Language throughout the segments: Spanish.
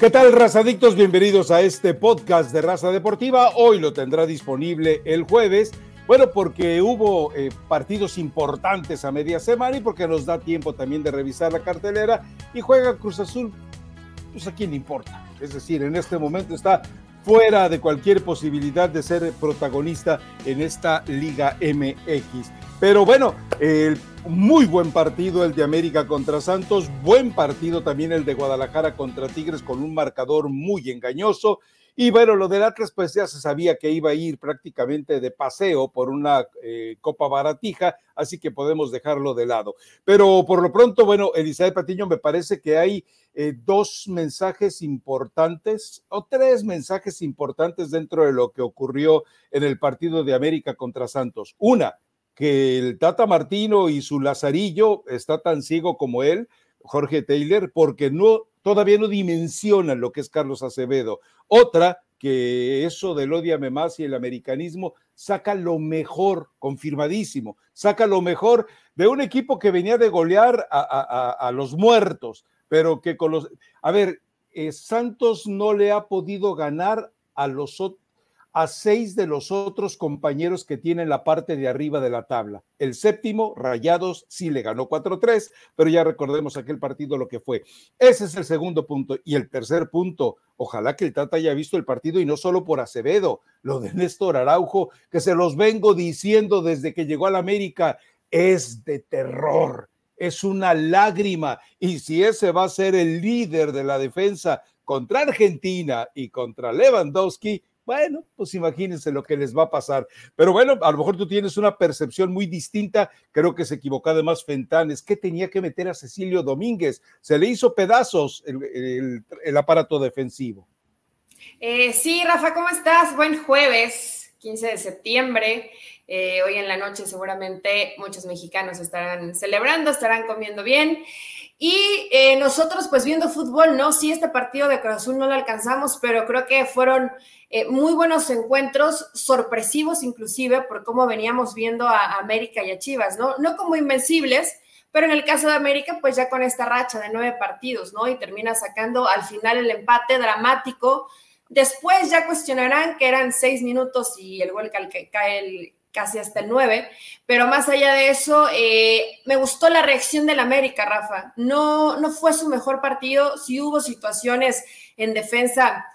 ¿Qué tal, razadictos? Bienvenidos a este podcast de Raza Deportiva. Hoy lo tendrá disponible el jueves. Bueno, porque hubo eh, partidos importantes a media semana y porque nos da tiempo también de revisar la cartelera y juega Cruz Azul, pues a quién le importa. Es decir, en este momento está fuera de cualquier posibilidad de ser protagonista en esta Liga MX. Pero bueno, el muy buen partido el de América contra Santos, buen partido también el de Guadalajara contra Tigres con un marcador muy engañoso. Y bueno, lo del Atlas pues ya se sabía que iba a ir prácticamente de paseo por una eh, copa baratija, así que podemos dejarlo de lado. Pero por lo pronto, bueno, Elizabeth Patiño, me parece que hay eh, dos mensajes importantes o tres mensajes importantes dentro de lo que ocurrió en el partido de América contra Santos. Una, que el Tata Martino y su Lazarillo está tan ciego como él, Jorge Taylor, porque no todavía no dimensionan lo que es Carlos Acevedo. Otra, que eso del odiame más y el americanismo saca lo mejor, confirmadísimo, saca lo mejor de un equipo que venía de golear a, los muertos, pero que con los... A ver, eh, Santos no le ha podido ganar a los, a seis de los otros compañeros que tienen la parte de arriba de la tabla. El séptimo, Rayados, sí le ganó 4-3, pero ya recordemos aquel partido lo que fue. Ese es el segundo punto. Y el tercer punto, ojalá que el Tata haya visto el partido y no solo por Acevedo, lo de Néstor Araujo, que se los vengo diciendo desde que llegó a la América, es de terror. Es una lágrima. Y si ese va a ser el líder de la defensa contra Argentina y contra Lewandowski, bueno, pues imagínense lo que les va a pasar. Pero bueno, a lo mejor tú tienes una percepción muy distinta. Creo que se equivocó además Fentanes. ¿Qué tenía que meter a Cecilio Domínguez? Se le hizo pedazos el, aparato defensivo. Eh, sí, Rafa, ¿cómo estás? Buen jueves, 15 de septiembre. Eh, hoy en la noche seguramente muchos mexicanos estarán celebrando, estarán comiendo bien. Y eh, nosotros, pues viendo fútbol, no, sí, este partido de Cruz Azul no lo alcanzamos, pero creo que fueron eh, muy buenos encuentros, sorpresivos inclusive, por cómo veníamos viendo a, América y a Chivas, ¿no? No como invencibles, pero en el caso de América, pues ya con esta racha de nueve partidos, ¿no? Y termina sacando al final el empate dramático. Después ya cuestionarán que eran seis minutos y el gol cae el casi hasta el 9, pero más allá de eso, eh, me gustó la reacción del América, Rafa. No, no fue su mejor partido, sí hubo situaciones en defensa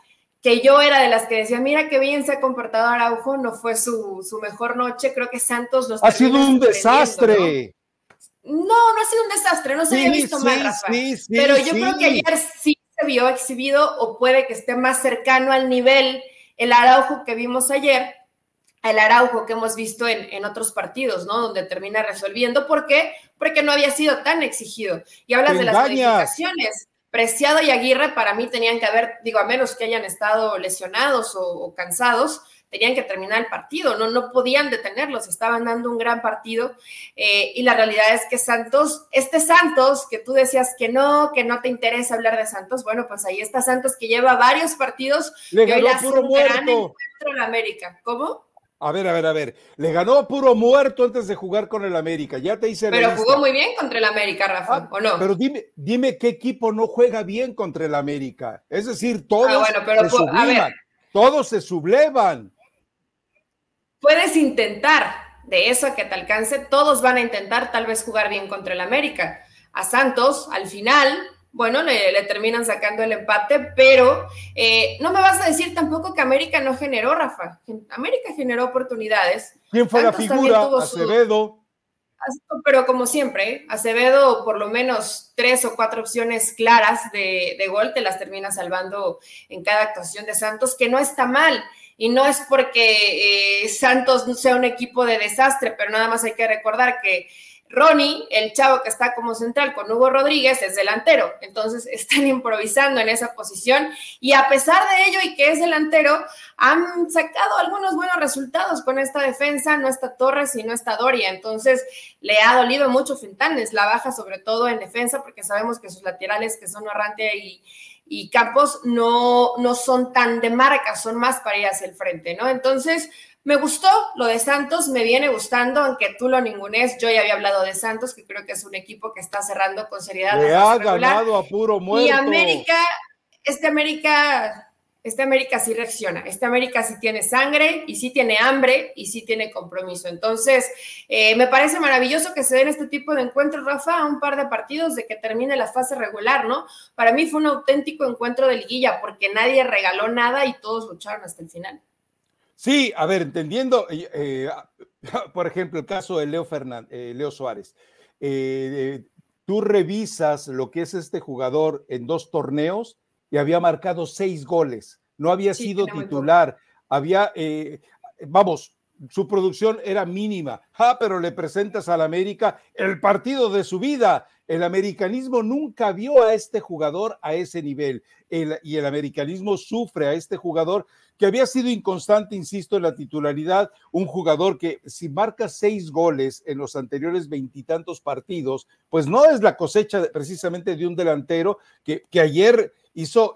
que yo era de las que decía, mira qué bien se ha comportado Araujo, no fue su, mejor noche, creo que Santos los... Ha sido un desastre. ¿no? no, ha sido un desastre, no se había visto mal, Rafa. pero yo creo que ayer sí se vio exhibido o puede que esté más cercano al nivel el Araujo que vimos ayer el Araujo que hemos visto en, otros partidos, ¿no? Donde termina resolviendo. ¿Por qué? Porque no había sido tan exigido. Y hablas de las calificaciones. Preciado y Aguirre para mí tenían que haber, digo, a menos que hayan estado lesionados o, cansados, tenían que terminar el partido, no, no podían detenerlos, estaban dando un gran partido eh, y la realidad es que Santos, este Santos que tú decías que no, que no te interesa hablar de Santos, bueno, pues ahí está Santos que lleva varios partidos Le y hoy puro muerto. en América. ¿Cómo? A ver, a ver, a ver. Le ganó puro muerto antes de jugar con el América. Ya te hice. Pero jugó muy bien contra el América, Rafa, ah, ¿o no? Pero dime, dime qué equipo no juega bien contra el América. Es decir, todos ah, se subliman, todos se sublevan. Puedes intentar, de eso a que te alcance, todos van a intentar tal vez jugar bien contra el América. A Santos, al final, bueno, le, terminan sacando el empate, pero eh, no me vas a decir tampoco que América no generó, Rafa. América generó oportunidades. ¿Quién fue la figura? Acevedo. Pero como siempre, Acevedo por lo menos tres o cuatro opciones claras de, gol te las termina salvando en cada actuación de Santos, que no está mal. Y no es porque eh, Santos sea un equipo de desastre, pero nada más hay que recordar que Ronnie, el chavo que está como central con Hugo Rodríguez, es delantero. Entonces están improvisando en esa posición y a pesar de ello y que es delantero, han sacado algunos buenos resultados con esta defensa. No está Torres y no está Doria. Entonces le ha dolido mucho Fentanes, la baja sobre todo en defensa porque sabemos que sus laterales que son Arrante y, Campos no, no son tan de marca, son más para ir hacia el frente, ¿no? Entonces me gustó lo de Santos, me viene gustando, aunque tú lo ningunes. Yo ya había hablado de Santos, que creo que es un equipo que está cerrando con seriedad. Le ha ganado a puro muerto. Y América, este América este América sí reacciona, este América sí tiene sangre y sí tiene hambre y sí tiene compromiso. Entonces, eh, me parece maravilloso que se den este tipo de encuentros, Rafa, a un par de partidos de que termine la fase regular, ¿no? Para mí fue un auténtico encuentro de liguilla porque nadie regaló nada y todos lucharon hasta el final. Sí, a ver, entendiendo, eh, eh, por ejemplo, el caso de Leo, Fernández, Leo Suárez. tú revisas lo que es este jugador en dos torneos y había marcado seis goles, no había sido titular, había, eh, vamos, su producción era mínima, ah, pero le presentas al América el partido de su vida. El americanismo nunca vio a este jugador a ese nivel y el americanismo sufre a este jugador que había sido inconstante, insisto, en la titularidad, un jugador que si marca seis goles en los anteriores veintitantos partidos, pues no es la cosecha precisamente de un delantero que, que ayer hizo,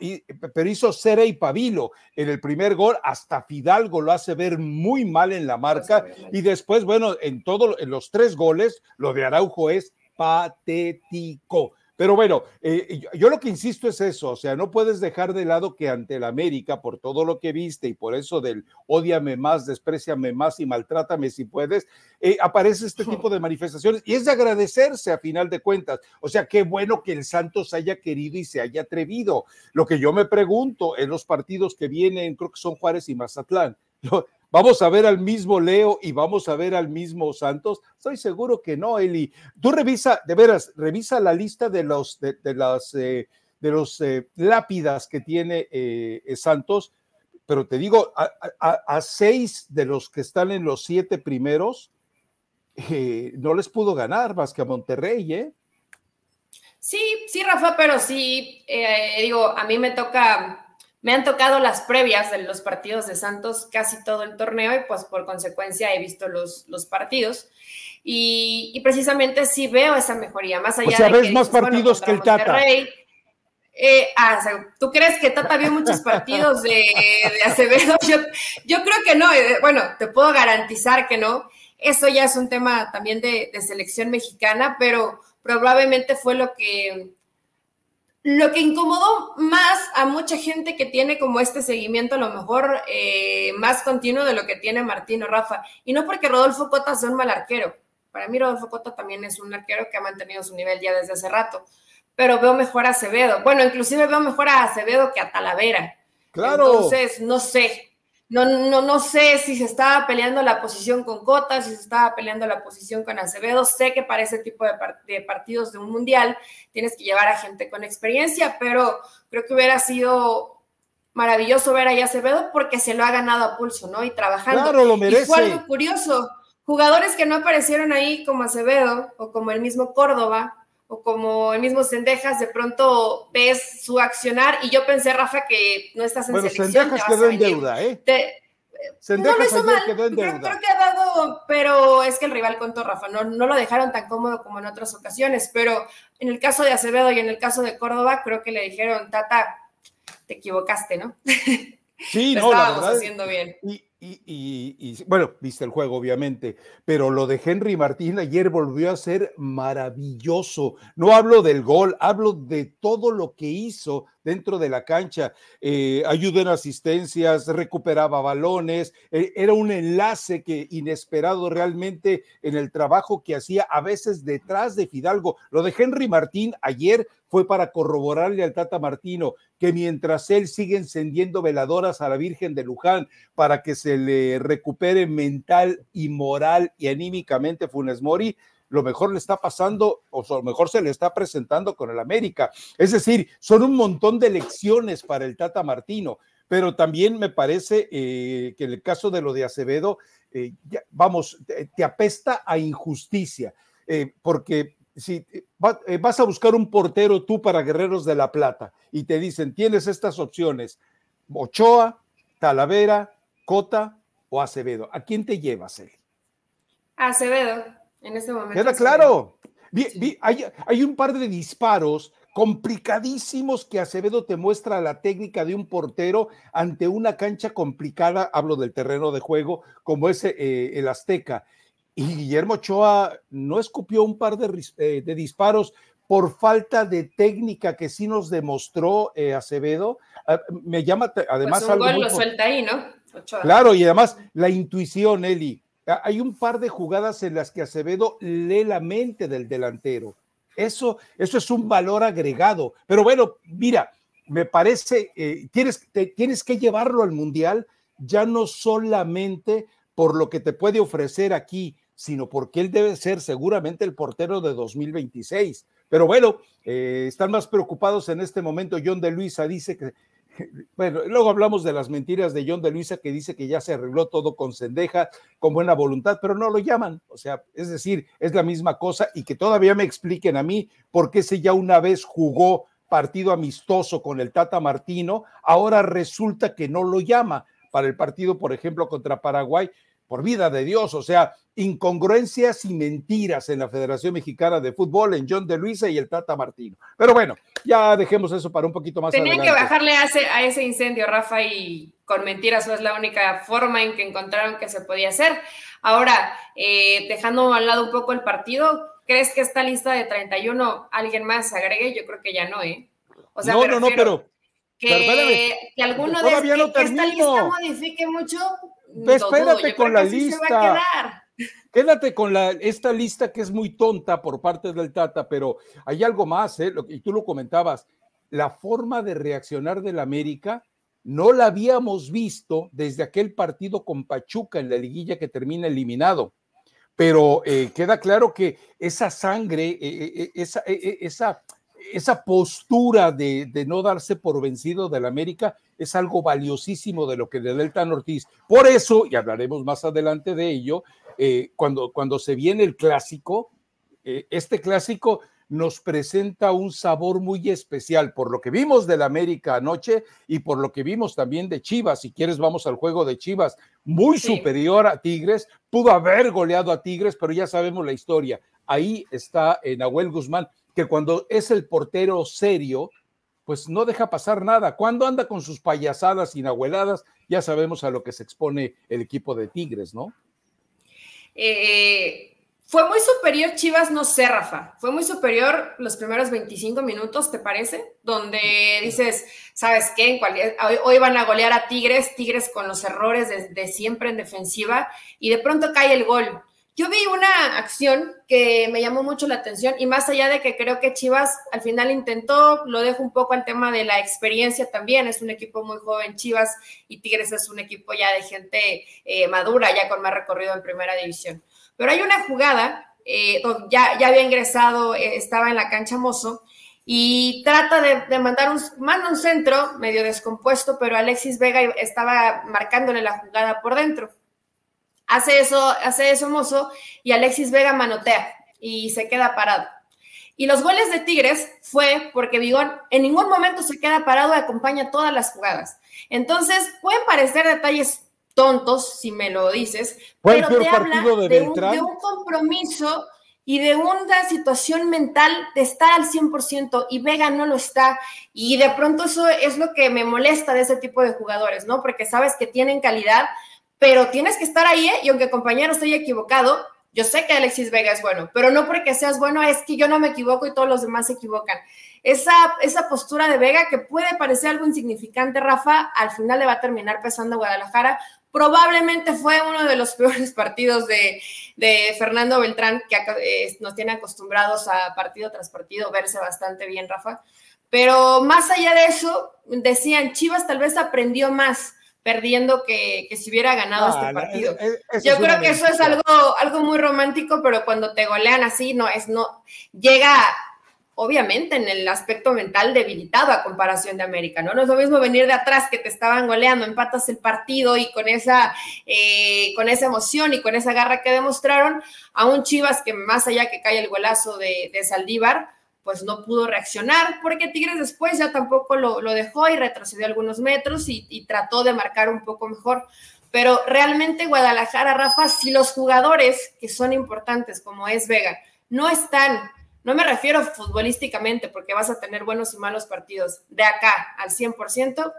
pero hizo Cera y Pavilo en el primer gol, hasta Fidalgo lo hace ver muy mal en la marca. Y después, bueno, en todos en los tres goles, lo de Araujo es patético. Pero bueno, eh, yo lo que insisto es eso, o sea, no puedes dejar de lado que ante el América, por todo lo que viste y por eso del odiame más, despreciame más y maltrátame si puedes, eh, aparece este tipo de manifestaciones y es de agradecerse a final de cuentas. O sea, qué bueno que el Santos haya querido y se haya atrevido. Lo que yo me pregunto en los partidos que vienen, creo que son Juárez y Mazatlán. ¿Vamos a ver al mismo Leo y vamos a ver al mismo Santos? Estoy seguro que no, Eli. Tú revisa, de veras, revisa la lista de los, de, las, eh, de los eh, lápidas que tiene eh, Santos, pero te digo, a, seis de los que están en los siete primeros, no les pudo ganar más que a Monterrey, ¿eh? Sí, sí, Rafa, pero sí, digo, a mí me toca me han tocado las previas de los partidos de Santos casi todo el torneo y pues por consecuencia he visto los, los partidos y, precisamente sí veo esa mejoría, más allá o sea, ves más partidos que el Tata. Eh, ah, ¿Tú crees que Tata vio muchos partidos de, Acevedo? Yo, creo que no. Eh, bueno, te puedo garantizar que no. Eso ya es un tema también de, de selección mexicana, pero probablemente fue lo que lo que incomodó más a mucha gente que tiene como este seguimiento a lo mejor eh, más continuo de lo que tiene Martino Rafa, y no porque Rodolfo Cota sea un mal arquero, para mí Rodolfo Cota también es un arquero que ha mantenido su nivel ya desde hace rato, pero veo mejor a Acevedo, bueno, inclusive veo mejor a Acevedo que a Talavera. Claro. Entonces, no sé, no, no, no sé si se estaba peleando la posición con Cota, si se estaba peleando la posición con Acevedo. Sé que para ese tipo de, partidos de un mundial tienes que llevar a gente con experiencia, pero creo que hubiera sido maravilloso ver a Acevedo porque se lo ha ganado a pulso, ¿no? Y trabajando. Claro, lo merece. Y fue algo curioso. Jugadores que no aparecieron ahí como Acevedo o como el mismo Córdoba, o como el mismo Sendejas, de pronto ves su accionar y yo pensé, Rafa, que no estás en bueno, selección. Sendejas quedó en deuda, ¿eh? Sendejas no lo hizo mal, quedó en deuda. Creo, que ha dado, pero es que el rival contó, Rafa, no, no lo dejaron tan cómodo como en otras ocasiones, pero en el caso de Acevedo y en el caso de Córdoba, creo que le dijeron, Tata, te equivocaste, ¿no? Sí, no, la verdad. haciendo bien. Y, bueno, viste el juego, obviamente, pero lo de Henry Martín ayer volvió a ser maravilloso. No hablo del gol, hablo de todo lo que hizo dentro de la cancha. Eh, ayudó en asistencias, recuperaba balones, eh, era un enlace que inesperado realmente en el trabajo que hacía a veces detrás de Fidalgo. Lo de Henry Martín ayer fue para corroborarle al Tata Martino que mientras él sigue encendiendo veladoras a la Virgen de Luján para que se le recupere mental y moral y anímicamente Funes Mori, lo mejor le está pasando o lo mejor se le está presentando con el América. Es decir, son un montón de lecciones para el Tata Martino, pero también me parece eh, que en el caso de lo de Acevedo, eh, vamos, te, apesta a injusticia, eh, porque si vas a buscar un portero tú para Guerreros de la Plata y te dicen, tienes estas opciones, Ochoa, Talavera, Cota o Acevedo, ¿a quién te llevas, él? Acevedo en este momento. Queda claro. hay, un par de disparos complicadísimos que Acevedo te muestra la técnica de un portero ante una cancha complicada, hablo del terreno de juego, como es eh, el Azteca. Y Guillermo Ochoa no escupió un par de, eh, de disparos por falta de técnica que sí nos demostró eh, Acevedo. Ah, me llama además pues un gol lo suelta ahí, ¿no? Claro, y además la intuición, Eli. Ah, hay un par de jugadas en las que Acevedo lee la mente del delantero. Eso, eso es un valor agregado. Pero bueno, mira, me parece, eh, tienes, tienes que llevarlo al Mundial ya no solamente por lo que te puede ofrecer aquí, sino porque él debe ser seguramente el portero de 2026. Pero bueno, eh, están más preocupados en este momento. John de Luisa dice que, bueno, luego hablamos de las mentiras de John de Luisa que dice que ya se arregló todo con cendeja, con buena voluntad, pero no lo llaman. O sea, es decir, es la misma cosa y que todavía me expliquen a mí por qué se ya una vez jugó partido amistoso con el Tata Martino, ahora resulta que no lo llama para el partido, por ejemplo, contra Paraguay por vida de Dios, o sea, incongruencias y mentiras en la Federación Mexicana de Fútbol, en John de Luisa y el Tata Martino. Pero bueno, ya dejemos eso para un poquito más Tenían que bajarle a ese, a ese incendio, Rafa, y con mentiras es la única forma en que encontraron que se podía hacer. Ahora, eh, dejando al lado un poco el partido, ¿crees que esta lista de 31 alguien más agregue? Yo creo que ya no, ¿eh? O sea, no, no, no, pero... Que, que alguno de que esta lista modifique mucho, espérate con la lista. Quédate con la, esta lista que es muy tonta por parte del Tata, pero hay algo más, ¿eh? y tú lo comentabas, la forma de reaccionar del América no la habíamos visto desde aquel partido con Pachuca en la liguilla que termina eliminado. Pero eh, queda claro que esa sangre, eh, esa, esa, esa postura de, de, no darse por vencido del América es algo valiosísimo de lo que le da el Tan Ortiz. Por eso, y hablaremos más adelante de ello, eh, cuando, cuando se viene el clásico, eh, este clásico nos presenta un sabor muy especial por lo que vimos del América anoche y por lo que vimos también de Chivas. Si quieres, vamos al juego de Chivas, muy superior a Tigres, pudo haber goleado a Tigres, pero ya sabemos la historia. Ahí está eh, Nahuel Guzmán, que cuando es el portero serio, pues no deja pasar nada. Cuando anda con sus payasadas inabueladas, ya sabemos a lo que se expone el equipo de Tigres, ¿no? Eh, fue muy superior Chivas, no sé, Rafa. Fue muy superior los primeros 25 minutos, ¿te parece? Donde dices, ¿sabes qué? Hoy, van a golear a Tigres, Tigres con los errores de siempre en defensiva, y de pronto cae el gol. Yo vi una acción que me llamó mucho la atención y más allá de que creo que Chivas al final intentó, lo dejo un poco al tema de la experiencia también, es un equipo muy joven Chivas y Tigres es un equipo ya de gente eh, madura, ya con más recorrido en primera división. Pero hay una jugada, eh, ya, ya había ingresado, eh, estaba en la cancha Mozo y trata de, de, mandar un, manda un centro medio descompuesto, pero Alexis Vega estaba marcándole la jugada por dentro Hace eso, hace eso Mozo y Alexis Vega manotea y se queda parado. Y los goles de Tigres fue porque Vigón en ningún momento se queda parado y acompaña todas las jugadas. Entonces, pueden parecer detalles tontos, si me lo dices, pero te habla de, un, de, un, compromiso y de una situación mental de estar al 100% y Vega no lo está. Y de pronto eso es lo que me molesta de ese tipo de jugadores, ¿no? Porque sabes que tienen calidad, pero tienes que estar ahí, ¿eh? y aunque compañero estoy equivocado, yo sé que Alexis Vega es bueno, pero no porque seas bueno, es que yo no me equivoco y todos los demás se equivocan. Esa, esa postura de Vega que puede parecer algo insignificante, Rafa, al final le va a terminar pesando a Guadalajara. Probablemente fue uno de los peores partidos de, de Fernando Beltrán, que eh, nos tiene acostumbrados a partido tras partido verse bastante bien, Rafa. Pero más allá de eso, decían, Chivas tal vez aprendió más perdiendo que, si hubiera ganado este partido. Yo creo que eso es algo, algo muy romántico, pero cuando te golean así, no es, no, llega obviamente en el aspecto mental debilitado a comparación de América, ¿no? No es lo mismo venir de atrás que te estaban goleando, empatas el partido y con esa, eh, con esa emoción y con esa garra que demostraron, a un Chivas que más allá que cae el golazo de, de Saldívar, pues no pudo reaccionar, porque Tigres después ya tampoco lo, dejó y retrocedió algunos metros y, trató de marcar un poco mejor. Pero realmente Guadalajara, Rafa, si los jugadores que son importantes, como es Vega, no están, no me refiero futbolísticamente, porque vas a tener buenos y malos partidos, de acá al 100%,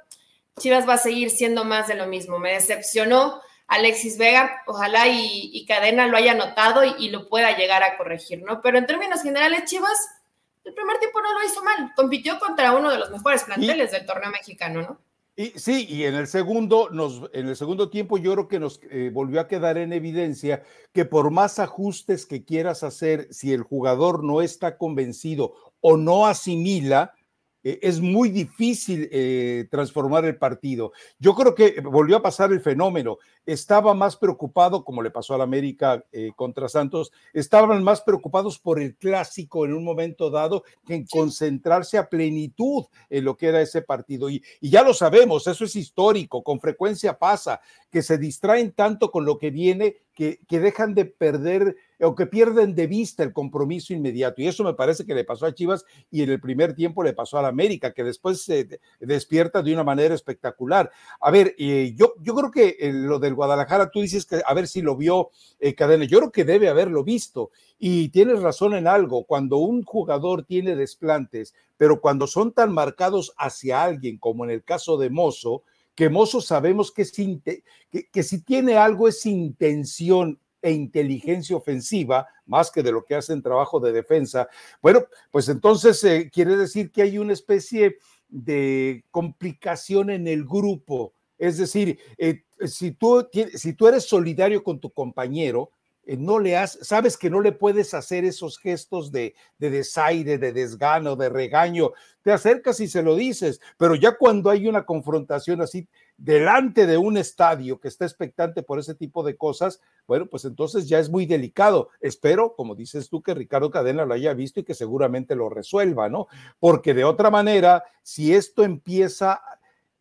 Chivas va a seguir siendo más de lo mismo. Me decepcionó Alexis Vega, ojalá y, Cadena lo haya notado y, y, lo pueda llegar a corregir, ¿no? Pero en términos generales, Chivas el primer tiempo no lo hizo mal, compitió contra uno de los mejores planteles del torneo mexicano, ¿no? Y, sí, y en el segundo, nos, en el segundo tiempo yo creo que nos eh, volvió a quedar en evidencia que por más ajustes que quieras hacer, si el jugador no está convencido o no asimila, eh, es muy difícil eh, transformar el partido. Yo creo que volvió a pasar el fenómeno. Estaba más preocupado, como le pasó al América eh, contra Santos, estaban más preocupados por el clásico en un momento dado que en concentrarse a plenitud en lo que era ese partido. Y, y ya lo sabemos, eso es histórico, con frecuencia pasa, que se distraen tanto con lo que viene que, que dejan de perder o que pierden de vista el compromiso inmediato. Y eso me parece que le pasó a Chivas y en el primer tiempo le pasó a la América, que después se despierta de una manera espectacular. A ver, eh, yo, yo creo que eh, lo Guadalajara, tú dices que a ver si lo vio eh, Cadena, yo creo que debe haberlo visto. Y tienes razón en algo, cuando un jugador tiene desplantes, pero cuando son tan marcados hacia alguien, como en el caso de Mozo, que Mozo sabemos que, que, que si tiene algo es intención e inteligencia ofensiva, más que de lo que hacen trabajo de defensa, bueno, pues entonces eh, quiere decir que hay una especie de complicación en el grupo. Es decir, eh, si, tú, si tú eres solidario con tu compañero, eh, no le has, sabes que no le puedes hacer esos gestos de, de desaire, de desgano, de regaño. Te acercas y se lo dices, pero ya cuando hay una confrontación así delante de un estadio que está expectante por ese tipo de cosas, bueno, pues entonces ya es muy delicado. Espero, como dices tú, que Ricardo Cadena lo haya visto y que seguramente lo resuelva, ¿no? Porque de otra manera, si esto empieza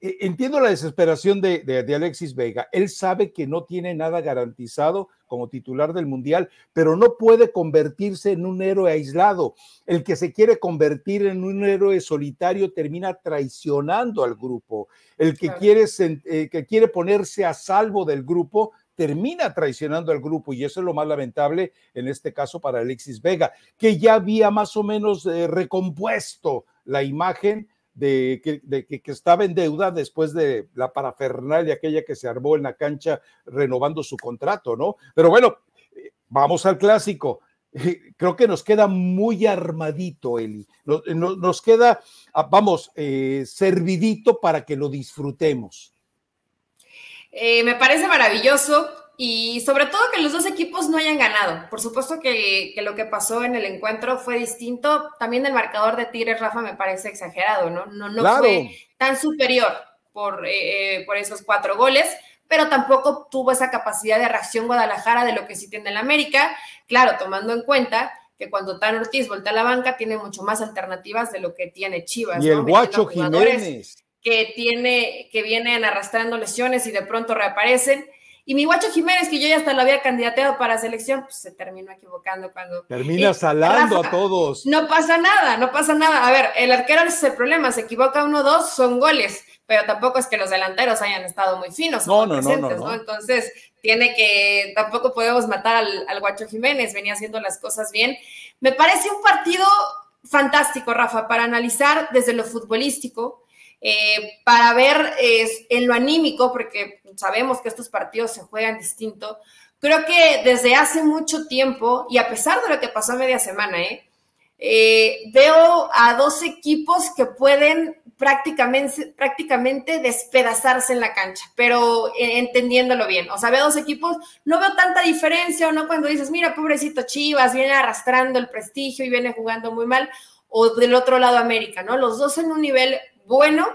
entiendo la desesperación de, de, Alexis Vega. Él sabe que no tiene nada garantizado como titular del Mundial, pero no puede convertirse en un héroe aislado. El que se quiere convertir en un héroe solitario termina traicionando al grupo. El que, quiere, eh, que quiere ponerse a salvo del grupo termina traicionando al grupo y eso es lo más lamentable en este caso para Alexis Vega, que ya había más o menos eh, recompuesto la imagen de que, que, estaba en deuda después de la parafernalia aquella que se armó en la cancha renovando su contrato, ¿no? Pero bueno, eh, vamos al clásico. Creo que nos queda muy armadito, Eli. Nos, queda, ah, vamos, eh, servidito para que lo disfrutemos. Eh, me parece maravilloso y sobre todo que los dos equipos no hayan ganado. Por supuesto que, lo que pasó en el encuentro fue distinto. También el marcador de Tigres, Rafa, me parece exagerado, ¿no? No, no fue tan superior por, eh, por esos cuatro goles, pero tampoco tuvo esa capacidad de reacción Guadalajara de lo que sí tiene el América. Claro, tomando en cuenta que cuando Tan Ortiz voltea a la banca tiene mucho más alternativas de lo que tiene Chivas. Y el Guacho Jiménez. Que, tiene, que vienen arrastrando lesiones y de pronto reaparecen y mi guacho Jiménez, que yo ya hasta lo había candidateado para selección, pues se terminó equivocando cuando. Termina salando a todos. No pasa nada, no pasa nada. A ver, el arquero es el problema, se equivoca uno o dos, son goles, pero tampoco es que los delanteros hayan estado muy finos. No, no, no, no, Entonces, tiene que, tampoco podemos matar al, al guacho Jiménez, venía haciendo las cosas bien. Me parece un partido fantástico, Rafa, para analizar desde lo futbolístico eh, para ver en lo anímico, porque sabemos que estos partidos se juegan distinto. Creo que desde hace mucho tiempo, y a pesar de lo que pasó media semana, ¿eh? Eh, veo a dos equipos que pueden prácticamente, prácticamente despedazarse en la cancha, pero entendiéndolo bien. O sea, veo dos equipos, no veo tanta diferencia, o no cuando dices, mira, pobrecito Chivas, viene arrastrando el prestigio y viene jugando muy mal, o del otro lado América, ¿no? Los dos en un nivel bueno.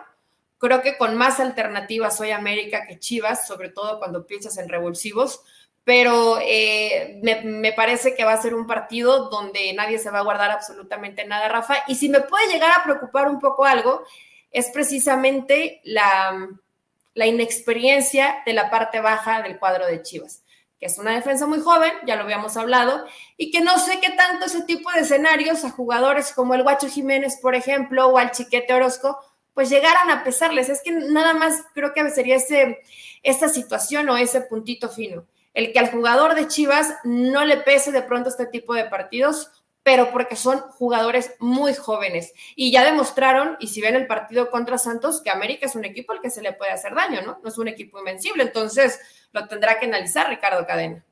Creo que con más alternativas soy América que Chivas, sobre todo cuando piensas en revulsivos, pero eh, me, parece que va a ser un partido donde nadie se va a guardar absolutamente nada, Rafa. Y si me puede llegar a preocupar un poco algo, es precisamente la, la inexperiencia de la parte baja del cuadro de Chivas que es una defensa muy joven, ya lo habíamos hablado, y que no sé qué tanto ese tipo de escenarios a jugadores como el Guacho Jiménez, por ejemplo, o al Chiquete Orozco, pues llegaran a pesarles. Es que nada más creo que sería ese, esa situación o ese puntito fino. El que al jugador de Chivas no le pese de pronto este tipo de partidos, pero porque son jugadores muy jóvenes. Y ya demostraron, y si ven el partido contra Santos, que América es un equipo al que se le puede hacer daño, ¿no? No es un equipo invencible. Entonces, lo tendrá que analizar Ricardo Cadena.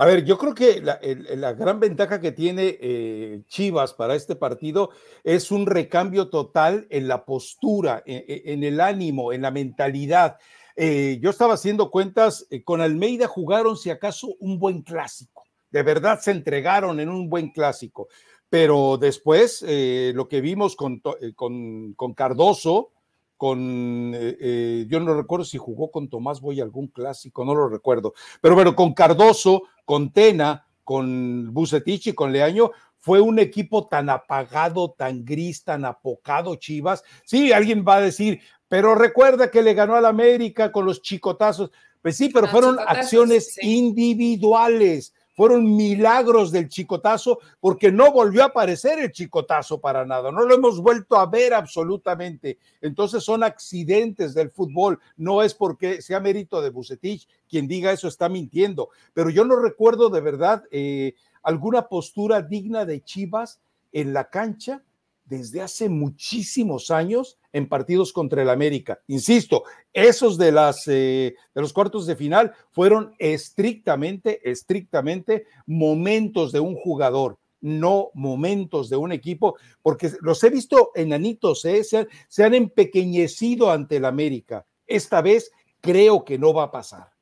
A ver, yo creo que la, gran ventaja que tiene eh, Chivas para este partido es un recambio total en la postura, e, e, en, el ánimo, en la mentalidad. Eh, yo estaba haciendo cuentas, eh, con Almeida jugaron si acaso un buen clásico, de verdad se entregaron en un buen clásico, pero después lo que vimos con, con, con Cardoso, con, eh, eh, yo no recuerdo si jugó con Tomás Boy algún clásico, no lo recuerdo, pero bueno, con Cardoso, con Tena, con Bucetich y con Leaño, fue un equipo tan apagado, tan gris, tan apocado, Chivas. Sí, alguien va a decir, pero recuerda que le ganó al América con los chicotazos. Pues sí, pero fueron acciones individuales fueron milagros del chicotazo porque no volvió a aparecer el chicotazo para nada, no lo hemos vuelto a ver absolutamente. Entonces son accidentes del fútbol, no es porque sea mérito de Bucetich, quien diga eso está mintiendo, pero yo no recuerdo de verdad eh, alguna postura digna de Chivas en la cancha desde hace muchísimos años en partidos contra el América. Insisto, esos de, las, eh, de los cuartos de final fueron estrictamente, estrictamente momentos de un jugador, no momentos de un equipo, porque los he visto enanitos, ¿eh? se, han, se han empequeñecido ante el América. Esta vez creo que no va a pasar.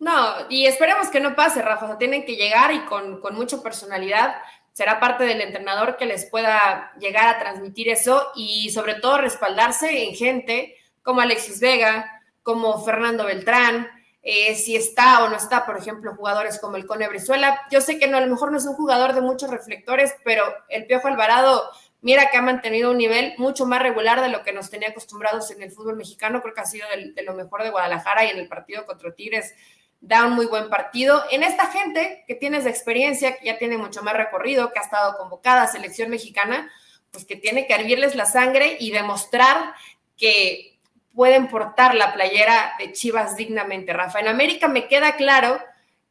No, y esperemos que no pase, Rafa. tienen que llegar y con, con mucha personalidad será parte del entrenador que les pueda llegar a transmitir eso y sobre todo respaldarse en gente como Alexis Vega, como Fernando Beltrán, eh, si está o no está, por ejemplo, jugadores como el Cone Brizuela. Yo sé que no, a lo mejor no es un jugador de muchos reflectores, pero el Piojo Alvarado, mira que ha mantenido un nivel mucho más regular de lo que nos tenía acostumbrados en el fútbol mexicano. Creo que ha sido de, de lo mejor de Guadalajara y en el partido contra Tigres da un muy buen partido. En esta gente que tienes de experiencia, que ya tiene mucho más recorrido, que ha estado convocada a selección mexicana, pues que tiene que hervirles la sangre y demostrar que pueden portar la playera de Chivas dignamente. Rafa, en América me queda claro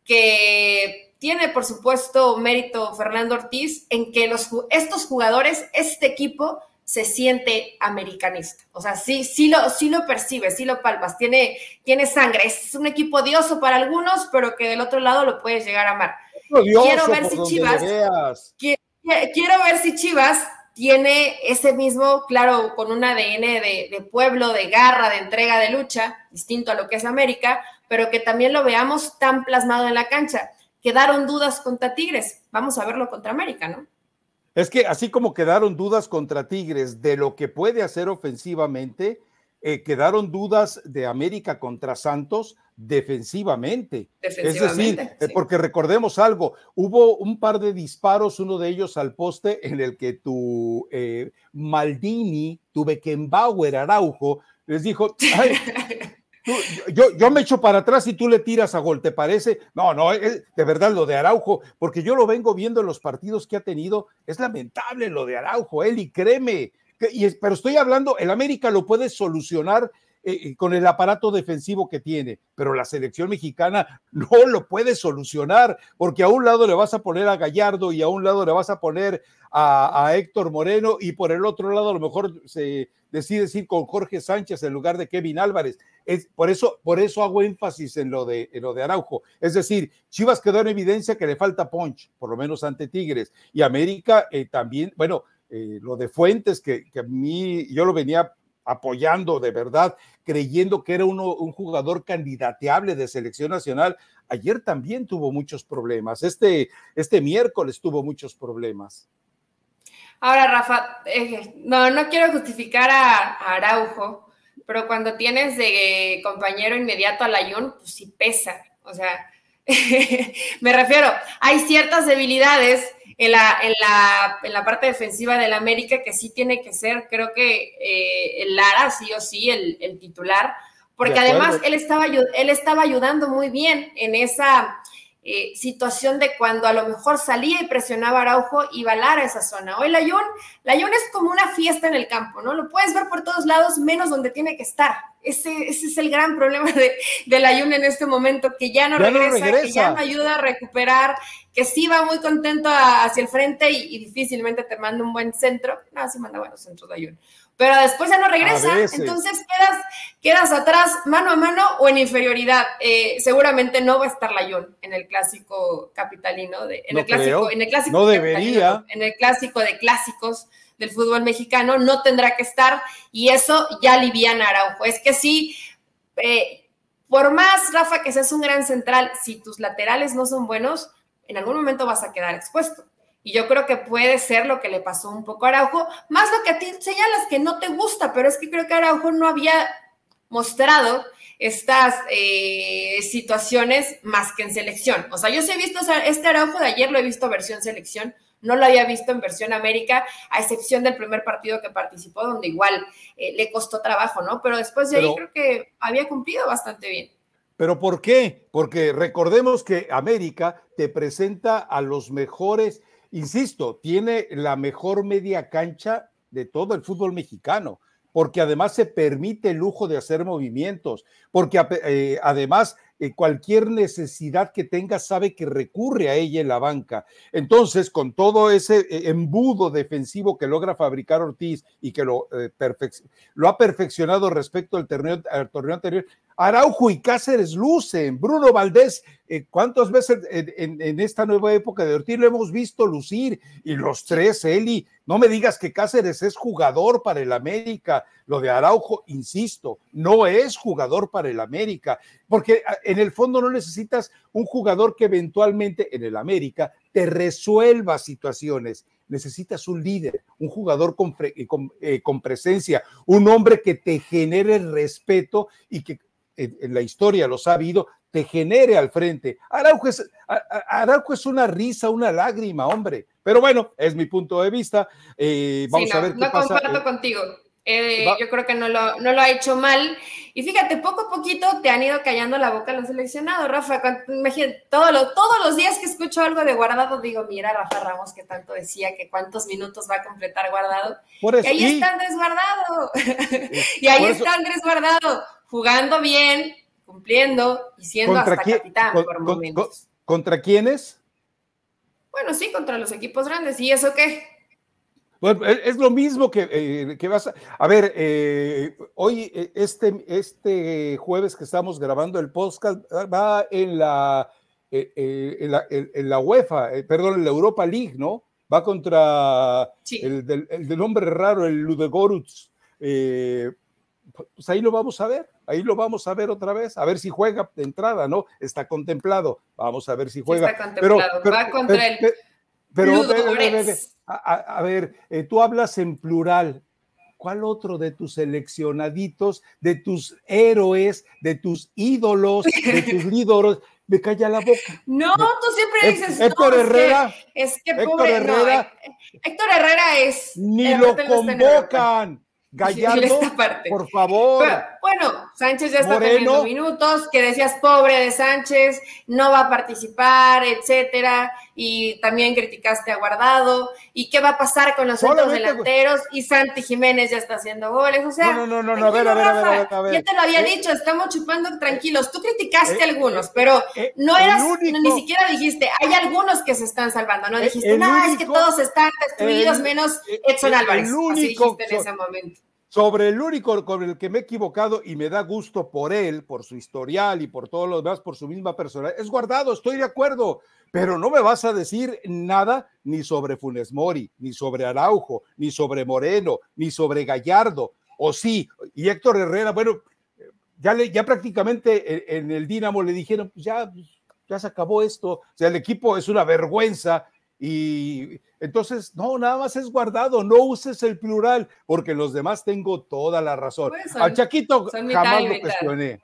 que tiene, por supuesto, mérito Fernando Ortiz en que estos jugadores, este equipo, se siente americanista. O sea, sí, sí lo, sí lo percibes, sí lo palpas, tiene, tiene sangre. Es un equipo odioso para algunos, pero que del otro lado lo puedes llegar a amar. quiero ver si Chivas. Quiero, ver si Chivas tiene ese mismo, claro, con un ADN de, de, pueblo, de garra, de entrega, de lucha, distinto a lo que es América, pero que también lo veamos tan plasmado en la cancha. Quedaron dudas contra Tigres. Vamos a verlo contra América, ¿no? Es que así como quedaron dudas contra Tigres de lo que puede hacer ofensivamente, eh, quedaron dudas de América contra Santos defensivamente. Es decir, eh, porque recordemos algo, hubo un par de disparos, uno de ellos al poste en el que tu eh, Maldini, tu Beckenbauer Araujo, les dijo, Ay, yo, yo me echo para atrás y tú le tiras a gol, ¿te parece? No, no, es, de verdad lo de Araujo, porque yo lo vengo viendo en los partidos que ha tenido, es lamentable lo de Araujo, y créeme, y, pero estoy hablando, el América lo puede solucionar eh, con el aparato defensivo que tiene, pero la selección mexicana no lo puede solucionar, porque a un lado le vas a poner a Gallardo y a un lado le vas a poner a, Héctor Moreno y por el otro lado a lo mejor se decide ir con Jorge Sánchez en lugar de Kevin Álvarez. Es, por, eso, por eso hago énfasis en lo, de, lo de Araujo. Es decir, Chivas quedó en evidencia que le falta punch, por lo menos ante Tigres. Y América eh, también, bueno, eh, lo de Fuentes, que, a mí yo lo venía apoyando de verdad, creyendo que era uno, un jugador candidateable de selección nacional. Ayer también tuvo muchos problemas. Este, este miércoles tuvo muchos problemas. Ahora, Rafa, eh, no, no quiero justificar a, Araujo, pero cuando tienes de compañero inmediato a Layun, pues sí pesa. O sea, me refiero, hay ciertas debilidades en la, en la, en la parte defensiva del América que sí tiene que ser, creo que eh, el Lara sí o sí, el, el titular, porque además él estaba, él estaba ayudando muy bien en esa eh, situación de cuando a lo mejor salía y presionaba a Araujo y balara esa zona. Hoy la Layón es como una fiesta en el campo, ¿no? Lo puedes ver por todos lados, menos donde tiene que estar. Ese, ese es el gran problema de, de Layún en este momento, que ya no, regresa, que ya no ayuda a recuperar, que sí va muy contento hacia el frente y, difícilmente te manda un buen centro. No, sí manda buenos centros Layún pero después ya no regresa. Entonces quedas, quedas atrás mano a mano o en inferioridad. Eh, seguramente no va a estar Layón en el clásico capitalino, de, en, el clásico, en el clásico, no debería. En el clásico de clásicos del fútbol mexicano, no tendrá que estar y eso ya aliviana a Araujo. Es que sí, eh, por más, Rafa, que seas un gran central, si tus laterales no son buenos, en algún momento vas a quedar expuesto. Y yo creo que puede ser lo que le pasó un poco a Araujo, más lo que a ti señalas que no te gusta, pero es que creo que Araujo no había mostrado estas eh, situaciones más que en selección. O sea, yo sí he visto este Araujo de ayer, lo he visto versión selección, no lo había visto en versión América, a excepción del primer partido que participó, donde igual eh, le costó trabajo, ¿no? Pero después de ahí creo que había cumplido bastante bien. ¿Pero por qué? Porque recordemos que América te presenta a los mejores insisto, tiene la mejor media cancha de todo el fútbol mexicano, porque además se permite el lujo de hacer movimientos, porque eh, además eh, cualquier necesidad que tenga sabe que recurre a ella en la banca. Entonces, con todo ese eh, embudo defensivo que logra fabricar Ortiz y que lo, ha perfeccionado respecto al torneo anterior, Araujo y Cáceres lucen. Bruno Valdés, eh, ¿cuántas veces en, esta nueva época de Ortiz lo hemos visto lucir? Y los tres, Eli, no me digas que Cáceres es jugador para el América. Lo de Araujo, insisto, no es jugador para el América, porque ah, en el fondo no necesitas un jugador que eventualmente en el América te resuelva situaciones necesitas un líder, un jugador con, eh, con, presencia, un hombre que te genere respeto y que en, la historia los ha habido, te genere al frente. Araujo es, Araujo es una risa, una lágrima, hombre. Pero bueno, es mi punto de vista. Eh, vamos a ver qué no comparto eh, contigo. Eh, yo creo que no lo, no lo ha hecho mal. Y fíjate, poco a poquito te han ido callando la boca los seleccionados, Rafa. Imagínate, todos los días que escucho algo de guardado, digo, mira, Rafa Ramos, que tanto decía que cuántos minutos va a completar guardado. y ahí está Andrés Guardado. y ahí está Andrés Guardado jugando bien, cumpliendo y siendo hasta capitán por momentos. ¿Contra quiénes? Bueno, sí, contra los equipos grandes. ¿Y eso qué? Bueno, es lo mismo que, eh, vas a... A ver, eh, hoy, eh, este, este jueves que estamos grabando el podcast, va en la, en la, UEFA, perdón, en la Europa League, ¿no? Va contra el, del, nombre raro, el Ludogorets. pues ahí lo vamos a ver ahí lo vamos a ver otra vez, a ver si juega de entrada, ¿no? Está contemplado, vamos a ver si juega. está contemplado, va contra el pero, a, ver, eh, tú hablas en plural. ¿Cuál otro de tus seleccionaditos, de tus héroes, de tus ídolos, de tus líderes, me calla la boca. No, tú siempre dices. Héctor Herrera. Es que, Héctor Herrera. Héctor Herrera es. Ni lo convocan. Gallardo, por favor. Bueno, Sánchez ya está teniendo minutos, que decías pobre de Sánchez, no va a participar, etcétera, y también criticaste a Guardado, y qué va a pasar con los otros delanteros, y Santi Jiménez ya está haciendo goles, o sea, no, no, no, no, a ver, a ver, a ver, a ver, Ya te lo había eh, dicho, estamos chupando tranquilos, tú criticaste a eh, algunos, pero eh, no eras, ni siquiera dijiste, hay algunos que se están salvando, no dijiste, no, es que todos están destruidos menos Edson Álvarez, así dijiste en ese momento. Sobre el único con el que me he equivocado y me da gusto por él, por su historial y por todo lo demás, por su misma persona, es guardado, estoy de acuerdo, pero no me vas a decir nada ni sobre Funes Mori, ni sobre Araujo, ni sobre Moreno, ni sobre Gallardo, o sí, y Héctor Herrera, bueno, ya, le, ya prácticamente en, el Dinamo le dijeron, pues ya, ya se acabó esto, o sea, el equipo es una vergüenza y entonces, no, nada más es guardado, no uses el plural, porque los demás tengo toda la razón. Pues Al Chaquito jamás lo cuestioné.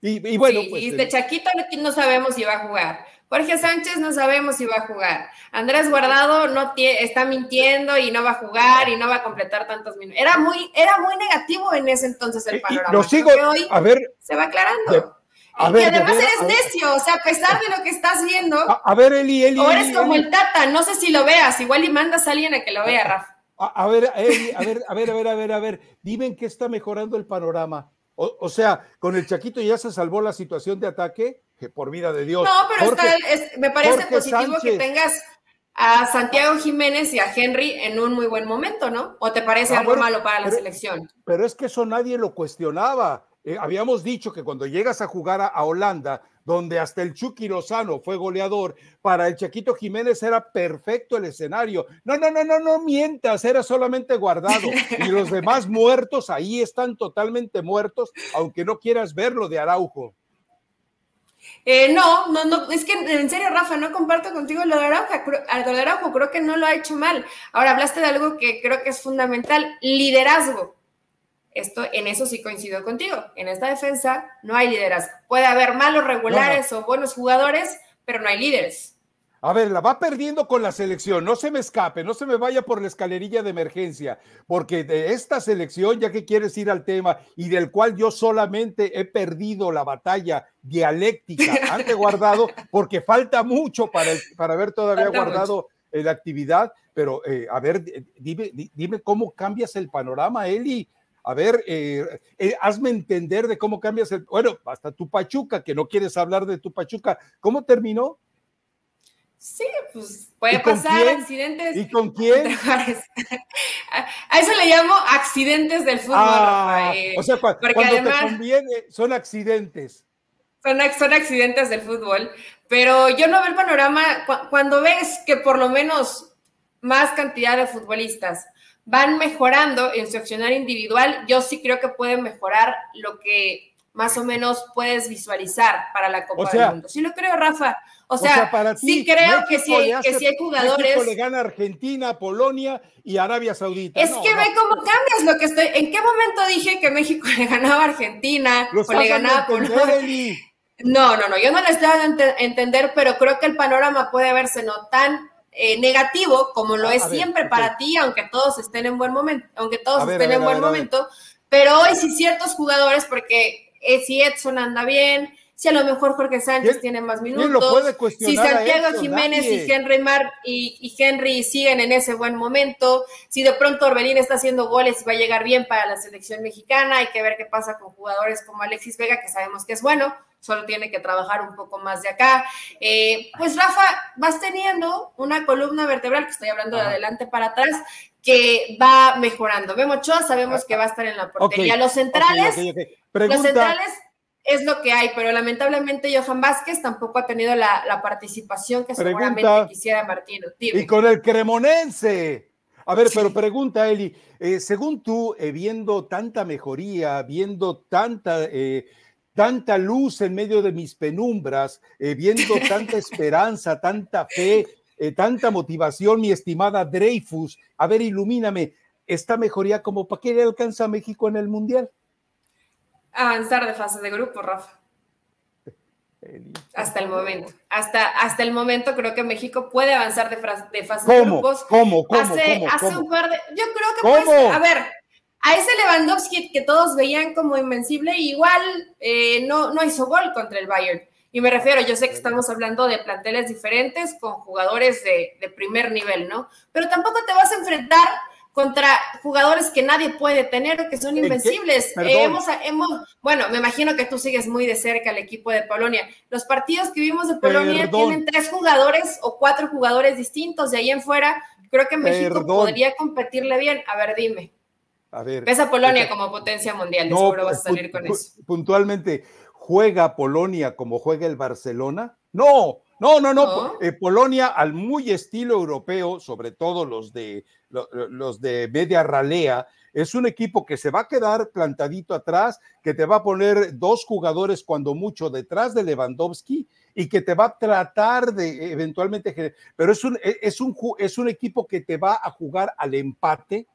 Y, bueno, pues. Y de Chaquito no sabemos si va a jugar. Jorge Sánchez no sabemos si va a jugar. Andrés Guardado no está mintiendo y no va a jugar y no va a completar tantos minutos. Era muy, era muy negativo en ese entonces el panorama. Lo sigo, hoy a ver, se va aclarando y además eres necio, o sea, a pesar de lo que estás viendo. A, ver, Eli, Eli. O eres como el Tata, no sé si lo veas, igual y mandas a alguien a que lo vea, Rafa. A, ver, Eli, a ver, a ver, a ver, a ver, a ver, dime que está mejorando el panorama. O, sea, con el Chaquito ya se salvó la situación de ataque, que por vida de Dios. No, pero está, me parece positivo que tengas a Santiago Jiménez y a Henry en un muy buen momento, ¿no? ¿O te parece ah, algo malo para la selección? Pero es que eso nadie lo cuestionaba. Eh, habíamos dicho que cuando llegas a jugar a, Holanda, donde hasta el Chucky Lozano fue goleador, para el Chaquito Jiménez era perfecto el escenario. No, no, no, no, no mientas, era solamente guardado. Y los demás muertos ahí están totalmente muertos, aunque no quieras verlo de Araujo. Eh, no, no, no, es que en serio, Rafa, no comparto contigo lo de Araujo, lo de Araujo, creo que no lo ha hecho mal. Ahora hablaste de algo que creo que es fundamental, liderazgo. Esto, en eso sí coincido contigo. En esta defensa no hay liderazgo. Puede haber malos regulares o buenos jugadores, pero no hay líderes. A ver, la va perdiendo con la selección. No se me escape, no se me vaya por la escalerilla de emergencia, porque de esta selección, ya que quieres ir al tema y del cual yo solamente he perdido la batalla dialéctica ante guardado, porque falta mucho para, para haber todavía guardado la actividad. Pero, eh, a ver, dime, dime cómo cambias el panorama, Eli. A ver, eh, eh, hazme entender de cómo cambias el. Bueno, hasta tu Pachuca, que no quieres hablar de tu Pachuca. ¿Cómo terminó? Sí, pues puede pasar accidentes. ¿Y con quién? A eso le llamo accidentes del fútbol, ah, O sea, cuando te conviene, son accidentes. Son, son accidentes del fútbol, pero yo no veo el panorama cuando ves que por lo menos más cantidad de futbolistas van mejorando en su accionar individual, yo sí creo que pueden mejorar lo que más o menos puedes visualizar para la Copa del Mundo. Sí lo creo, Rafa. O sea, para sí creo que sí, que sí hay jugadores. México le gana Argentina, Polonia y Arabia Saudita. Es que ve cómo cambias lo que estoy. ¿En qué momento dije que México le ganaba a Argentina o le ganaba a Polonia? No, no, no, yo no le estoy dando a entender, pero creo que el panorama puede verse no tan eh, negativo como lo ah, es siempre para ti, aunque todos estén en buen momento, aunque todos estén en buen momento. Pero hoy sí ciertos jugadores, porque eh, si Edson anda bien, si a lo mejor Jorge Sánchez tiene más minutos, si Santiago Jiménez y Henry Mar y, Henry siguen en ese buen momento, si de pronto Orbelín está haciendo goles y va a llegar bien para la selección mexicana, hay que ver qué pasa con jugadores como Alexis Vega, que sabemos que es bueno, solo tiene que trabajar un poco más de acá. Eh, pues Rafa, vas teniendo una columna vertebral, que estoy hablando de adelante para atrás, que va mejorando. Vemos Ochoa, sabemos que va a estar en la portería. los centrales, los centrales es lo que hay, pero lamentablemente Johan Vázquez tampoco ha tenido la, participación que seguramente quisiera Martino. Y con el cremonense. A ver, pero pregunta, Eli, eh, según tú, eh, viendo tanta mejoría, viendo tanta, eh, tanta luz en medio de mis penumbras, viendo tanta esperanza, tanta fe, tanta motivación, mi estimada Dreyfus, a ver, ilumíname, ¿esta mejoría como para qué le alcanza a México en el Mundial? Avanzar de fase de grupo, Rafa. Hasta el momento. Hasta, hasta el momento creo que México puede avanzar de, de fase de grupos. ¿Cómo? ¿Cómo? Hace, hace un par de. Yo creo que pues, a ver, a ese Lewandowski que todos veían como invencible, igual eh, no, no hizo gol contra el Bayern. Y me refiero, yo sé que estamos hablando de planteles diferentes con jugadores de, de primer nivel, ¿no? Pero tampoco te vas a enfrentar contra jugadores que nadie puede tener o que son invencibles. Eh, hemos, hemos, bueno, me imagino que tú sigues muy de cerca al equipo de Polonia. Los partidos que vimos de Polonia tienen tres jugadores o cuatro jugadores distintos. De ahí en fuera, creo que México podría competirle bien. A ver, dime. A ver. Ves a Polonia como potencia mundial, no, seguro vas a salir con eso. Puntualmente, ¿juega Polonia como juega el Barcelona? No, no, no, no. Eh, Polonia al muy estilo europeo, sobre todo los de los de media ralea, es un equipo que se va a quedar plantadito atrás, que te va a poner dos jugadores cuando mucho detrás de Lewandowski y que te va a tratar de eventualmente, pero es un, e, es un, es un equipo que te va a jugar al empate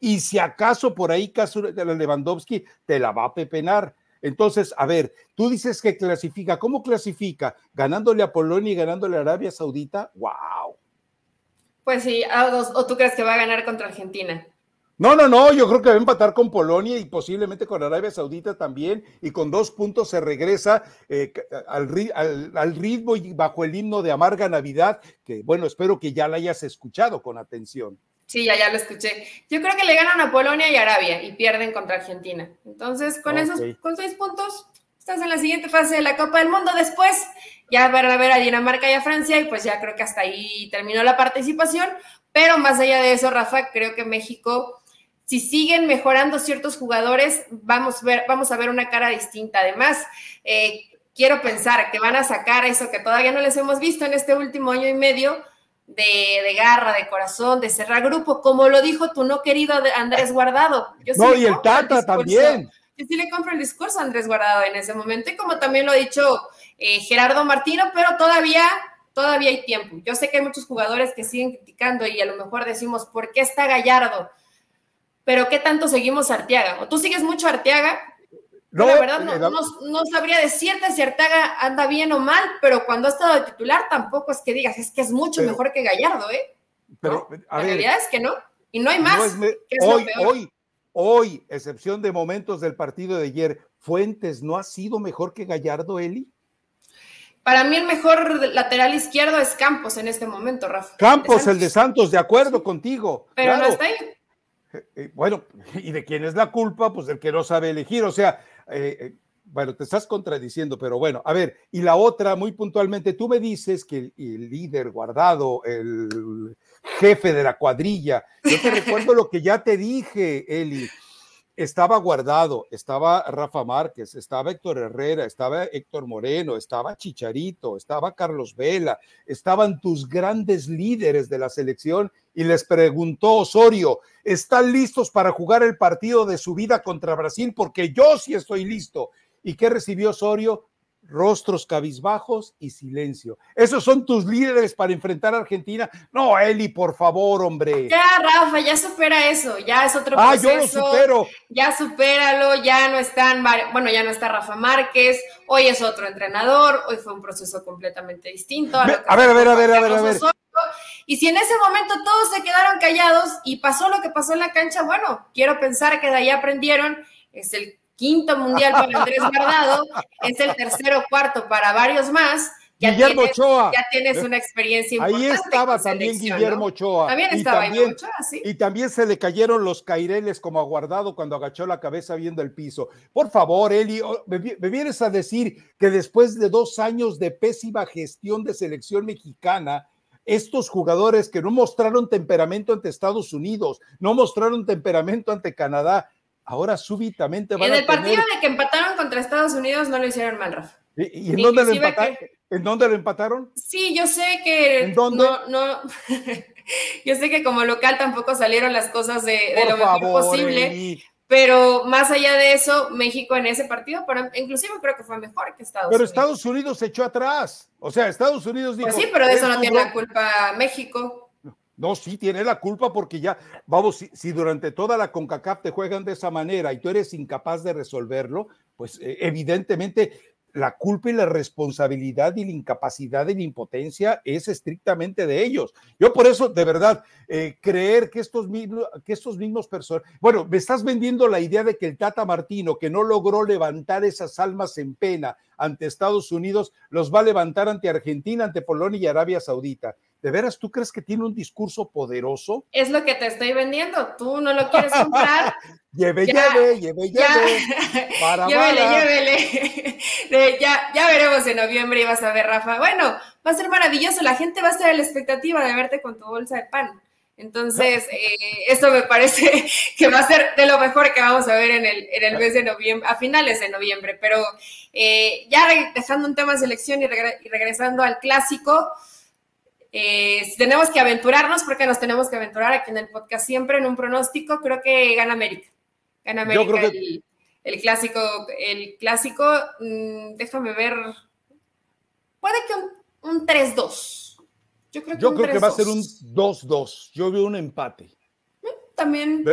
y si acaso por ahí caso Lewandowski te la va a pepenar. Entonces, a ver, tú dices que clasifica, ¿cómo clasifica? Ganándole a Polonia y ganándole a Arabia Saudita, wow. Pues sí, o tú crees que va a ganar contra Argentina. No, no, no, yo creo que va a empatar con Polonia y posiblemente con Arabia Saudita también, y con dos puntos se regresa eh, al, al, ritmo y bajo el himno de Amarga Navidad, que bueno, espero que ya la hayas escuchado con atención. Sí, ya, ya lo escuché. Yo creo que le ganan a Polonia y Arabia y pierden contra Argentina. Entonces, con esos, con seis puntos, estás en la siguiente fase de la Copa del Mundo. Después, ya van a ver a Dinamarca y a Francia y pues ya creo que hasta ahí terminó la participación, pero más allá de eso, Rafa, creo que México, si siguen mejorando ciertos jugadores, vamos, ver, vamos a ver una cara distinta. Además, eh, quiero pensar que van a sacar eso que todavía no les hemos visto en este último año y medio, de, garra, de corazón, de cerrar grupo, como lo dijo tu no querido Andrés Guardado. no, y el Tata también. Yo sí le compro el discurso a Andrés Guardado en ese momento, y como también lo ha dicho eh, Gerardo Martino, pero todavía todavía hay tiempo. Yo sé que hay muchos jugadores que siguen criticando y a lo mejor decimos, ¿por qué está Gallardo? Pero ¿qué tanto seguimos a Arteaga? ¿O tú sigues mucho a Arteaga? No, la verdad no, eh, no, sabría decirte si Arteaga anda bien o mal, pero cuando ha estado de titular tampoco es que digas, es que es mucho mejor que Gallardo, ¿eh? Pero, la realidad es que no, y no hay más. hoy, hoy, hoy, excepción de momentos del partido de ayer, Fuentes no ha sido mejor que Gallardo, Eli. Para mí el mejor lateral izquierdo es Campos en este momento, Rafa. Campos, el de Santos, de acuerdo contigo. Pero no está ahí. Eh, eh, bueno, ¿y de quién es la culpa? Pues el que no sabe elegir. O sea, eh, bueno, te estás contradiciendo, pero bueno, a ver, y la otra, muy puntualmente, tú me dices que el, el líder guardado, el jefe de la cuadrilla, yo te recuerdo lo que ya te dije, Eli estaba guardado, estaba Rafa Márquez, estaba Héctor Herrera, estaba Héctor Moreno, estaba Chicharito, estaba Carlos Vela, estaban tus grandes líderes de la selección y les preguntó Osorio, ¿están listos para jugar el partido de su vida contra Brasil? Porque yo sí estoy listo. ¿Y qué recibió Osorio? Rostros cabizbajos y silencio. ¿Esos son tus líderes para enfrentar a Argentina? No, Eli, por favor, hombre. Ya, Rafa, ya supera eso, ya es otro proceso. Ah, yo lo supero. Ya supéralo, ya no están, bueno, ya no está Rafa Márquez, hoy es otro entrenador, hoy fue un proceso completamente distinto. A, ver, a ver, a ver, a ver, a ver. Y si en ese momento todos se quedaron callados y pasó lo que pasó en la cancha, bueno, quiero pensar que de ahí aprendieron, es el quinto mundial para Andrés Guardado, es el tercero o cuarto para varios más. Ya Guillermo tienes, Ochoa. Ya tienes una experiencia importante. Ahí estaba también Guillermo Ochoa. También estaba Guillermo Ochoa, sí. Y también se le cayeron los caireles como a Guardado cuando agachó la cabeza viendo el piso. Por favor, Eli, oh, me, me vienes a decir que después de dos años de pésima gestión de selección mexicana, estos jugadores que no mostraron temperamento ante Estados Unidos, no mostraron temperamento ante Canadá, ahora súbitamente van En el partido de que empataron contra Estados Unidos no lo hicieron mal, Rafa. ¿Y, en, dónde lo empataron? ¿En dónde lo empataron? Sí, yo sé que ¿En dónde? no, no yo sé que como local tampoco salieron las cosas de, lo mejor posible. Pero más allá de eso, México en ese partido, pero inclusive creo que fue mejor que Estados pero Unidos. Pero Estados Unidos se echó atrás. O sea, Estados Unidos pues dijo. Pues sí, pero de eso no tiene la culpa México. No, sí tiene la culpa porque ya, vamos, si, durante toda la CONCACAF te juegan de esa manera y tú eres incapaz de resolverlo, pues eh, evidentemente la culpa y la responsabilidad y la incapacidad y la impotencia es estrictamente de ellos. Yo por eso, de verdad, eh, creer que estos mismos, que estos mismos personas, bueno, me estás vendiendo la idea de que el Tata Martino, que no logró levantar esas almas en pena ante Estados Unidos, los va a levantar ante Argentina, ante Polonia y Arabia Saudita. ¿De veras tú crees que tiene un discurso poderoso? Es lo que te estoy vendiendo. Tú no lo quieres comprar. lleve, lleve, lleve, lleve. Para, llévele, llévele. ya, ya veremos en noviembre y vas a ver, Rafa. Bueno, va a ser maravilloso. La gente va a estar a la expectativa de verte con tu bolsa de pan. Entonces, eh, esto me parece que va a ser de lo mejor que vamos a ver en el, en el mes de noviembre, a finales de noviembre. Pero eh, ya dejando un tema de selección y regresando al clásico, eh, tenemos que aventurarnos porque nos tenemos que aventurar aquí en el podcast siempre en un pronóstico. Creo que gana América. Gana América el, clásico. El clásico, mm, déjame ver. Puede que un, 3-2. Yo creo que, Yo creo que va a ser un 2-2. Yo veo un empate también.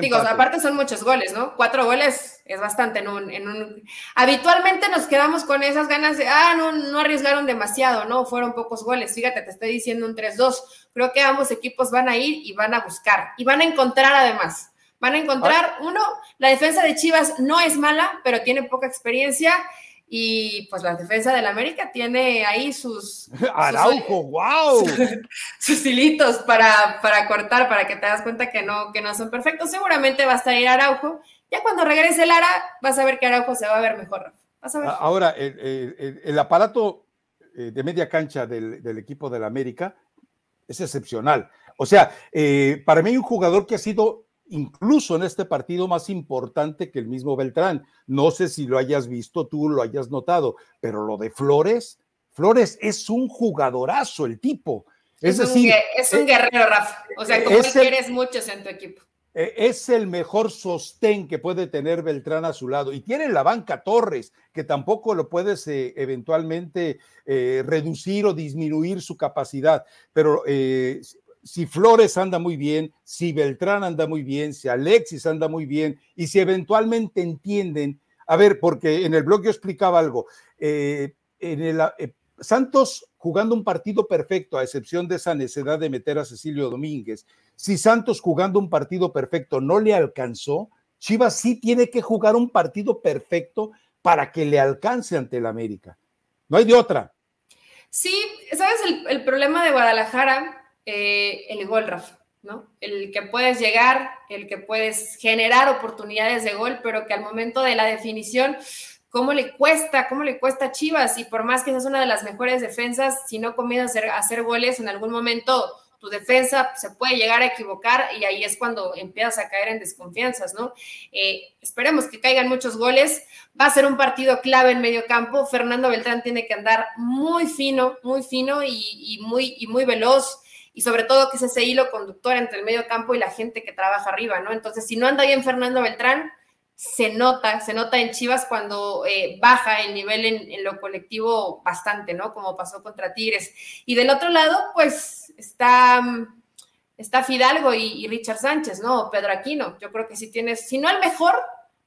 digo, aparte son muchos goles, ¿no? Cuatro goles es bastante en un, en un. Habitualmente nos quedamos con esas ganas de, ah, no, no arriesgaron demasiado, ¿no? Fueron pocos goles. Fíjate, te estoy diciendo un 3-2. Creo que ambos equipos van a ir y van a buscar. Y van a encontrar además. Van a encontrar, uno, la defensa de Chivas no es mala, pero tiene poca experiencia y pues la defensa del América tiene ahí sus... Araujo, wow. Sus, hilitos para, para cortar, para que te das cuenta que no, que no son perfectos. Seguramente va a estar ahí Araujo. Ya cuando regrese Lara, vas a ver que Araujo se va a ver mejor. Vas a ver. Ahora, el, el, aparato eh, de media cancha del, equipo del América es excepcional. O sea, eh, para mí hay un jugador que ha sido incluso en este partido más importante que el mismo Beltrán. No sé si lo hayas visto, tú lo hayas notado, pero lo de Flores, Flores es un jugadorazo el tipo. Es, decir, un, es un guerrero, Rafa. O sea, como él quieres muchos en tu equipo. Eh, es el mejor sostén que puede tener Beltrán a su lado. Y tiene la banca Torres, que tampoco lo puedes eh, eventualmente eh, reducir o disminuir su capacidad. Pero si Flores anda muy bien, si Beltrán anda muy bien, si Alexis anda muy bien, y si eventualmente entienden, a ver, porque en el blog yo explicaba algo, en el, Santos jugando un partido perfecto, a excepción de esa necesidad de meter a Cecilio Domínguez, si Santos jugando un partido perfecto no le alcanzó, Chivas sí tiene que jugar un partido perfecto para que le alcance ante el América. No hay de otra. Sí, ¿sabes el, problema de Guadalajara? Eh, el gol, Rafa, ¿no? El que puedes llegar, el que puedes generar oportunidades de gol, pero que al momento de la definición cómo le cuesta, cómo le cuesta Chivas, y por más que seas una de las mejores defensas, si no comienzas a hacer, goles en algún momento, tu defensa se puede llegar a equivocar y ahí es cuando empiezas a caer en desconfianzas, ¿no? Eh, esperemos que caigan muchos goles. Va a ser un partido clave en medio campo. Fernando Beltrán tiene que andar muy fino, muy fino y, muy, y muy veloz y sobre todo que es ese hilo conductor entre el medio campo y la gente que trabaja arriba, ¿no? Entonces, si no anda bien Fernando Beltrán, se nota, se nota en Chivas cuando eh, baja el nivel en, lo colectivo bastante, ¿no? Como pasó contra Tigres. Y del otro lado, pues está, está Fidalgo y, Richard Sánchez, ¿no? Pedro Aquino. Yo creo que si tienes, si no el mejor,